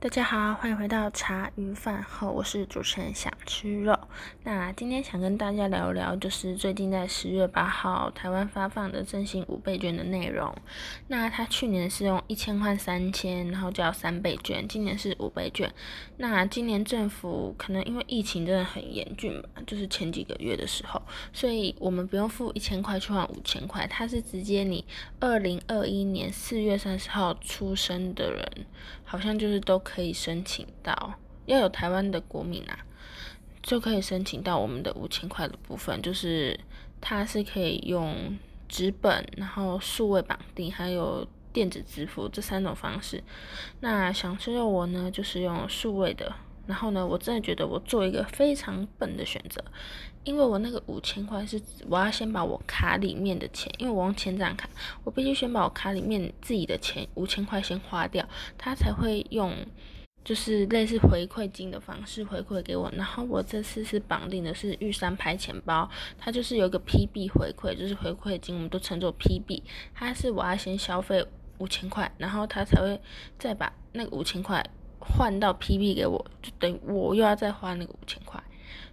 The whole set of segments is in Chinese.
大家好，欢迎回到茶余饭后，我是主持人想吃肉。那今天想跟大家聊聊，就是最近在十月八号台湾发放的振兴五倍券的内容。那他去年是用一千换三千，然后叫三倍券，今年是五倍券。那今年政府可能因为疫情真的很严峻吧，就是前几个月的时候，所以我们不用付一千块去换五千块，它是直接你二零二一年四月三十号出生的人，好像就是都。可以申请到，要有台湾的国民啊，就可以申请到我们的五千块的部分，就是它是可以用纸本，然后数位绑定，还有电子支付这三种方式。那想吃肉我呢，就是用数位的。然后呢，我真的觉得我做一个非常笨的选择，因为我那个五千块是我要先把我卡里面的钱，因为我用千账卡，我必须先把我卡里面自己的钱五千块先花掉，他才会用就是类似回馈金的方式回馈给我。然后我这次是绑定的是玉山拍钱包，它就是有一个 PB 回馈，就是回馈金，我们都称作 PB，它是我要先消费五千块，然后他才会再把那个五千块。换到 PB 给我，就等于我又要再花那个五千块。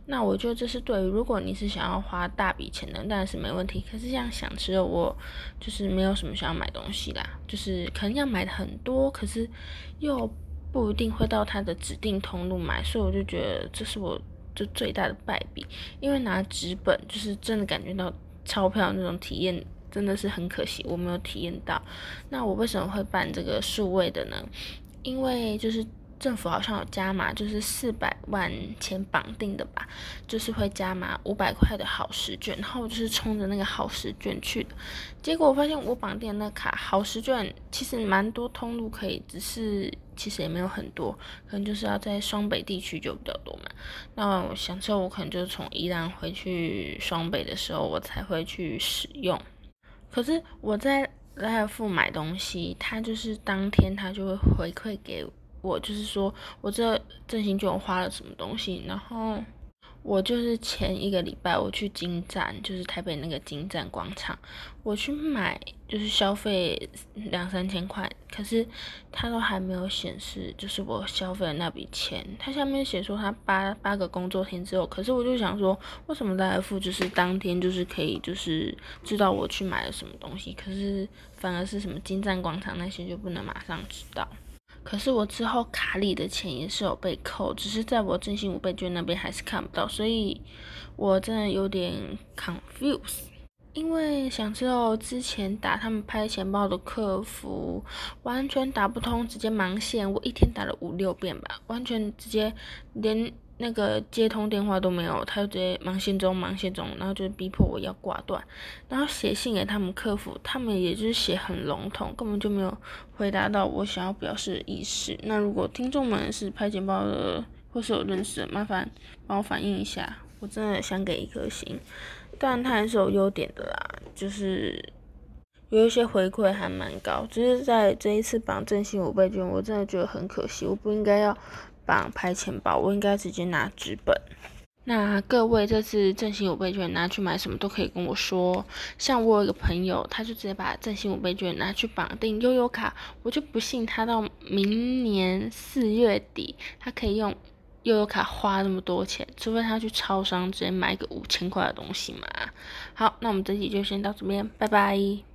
那我觉得这是对于如果你是想要花大笔钱的，当然是没问题。可是这样想吃的我就是没有什么想要买东西啦，就是可能要买的很多，可是又不一定会到他的指定通路买，所以我就觉得这是我就最大的败笔。因为拿纸本就是真的感觉到钞票那种体验真的是很可惜，我没有体验到。那我为什么会办这个数位的呢？因为就是。政府好像有加码，就是四百万钱绑定的吧，就是会加码五百块的好时卷，然后我就是冲着那个好时卷去的。结果我发现我绑定的那卡好时卷其实蛮多通路可以，只是其实也没有很多，可能就是要在双北地区就比较多嘛。那我想说，我可能就是从宜兰回去双北的时候，我才会去使用。可是我在莱尔富买东西，他就是当天他就会回馈给。我就是说，我这振兴券花了什么东西，然后我就是前一个礼拜我去金站，就是台北那个金站广场，我去买就是消费两三千块，可是它都还没有显示，就是我消费的那笔钱，它下面写说它八八个工作天之后，可是我就想说，为什么来付就是当天就是可以就是知道我去买了什么东西，可是反而是什么金站广场那些就不能马上知道。可是我之后卡里的钱也是有被扣，只是在我振兴五倍券那边还是看不到，所以我真的有点 confuse，。因为想知道之前打他们拍钱包的客服完全打不通，直接盲线，我一天打了五六遍吧，完全直接连。那个接通电话都没有，他就直接忙线中忙线中，然后就逼迫我要挂断，然后写信给他们客服，他们也就是写很笼统，根本就没有回答到我想要表示的意思。那如果听众们是拍钱包的，或是有认识的，麻烦帮我反映一下，我真的想给一颗星。当然它还是有优点的啦，就是有一些回馈还蛮高，只是在这一次绑振兴五倍券，我真的觉得很可惜，我不应该要。绑拍钱包，我应该直接拿纸本。那各位这次振兴五倍券拿去买什么都可以跟我说。像我有一个朋友，他就直接把振兴五倍券拿去绑定悠悠卡，我就不信他到明年四月底，他可以用悠悠卡花那么多钱，除非他去超商直接买个五千块的东西嘛。好，那我们这集就先到这边，拜拜。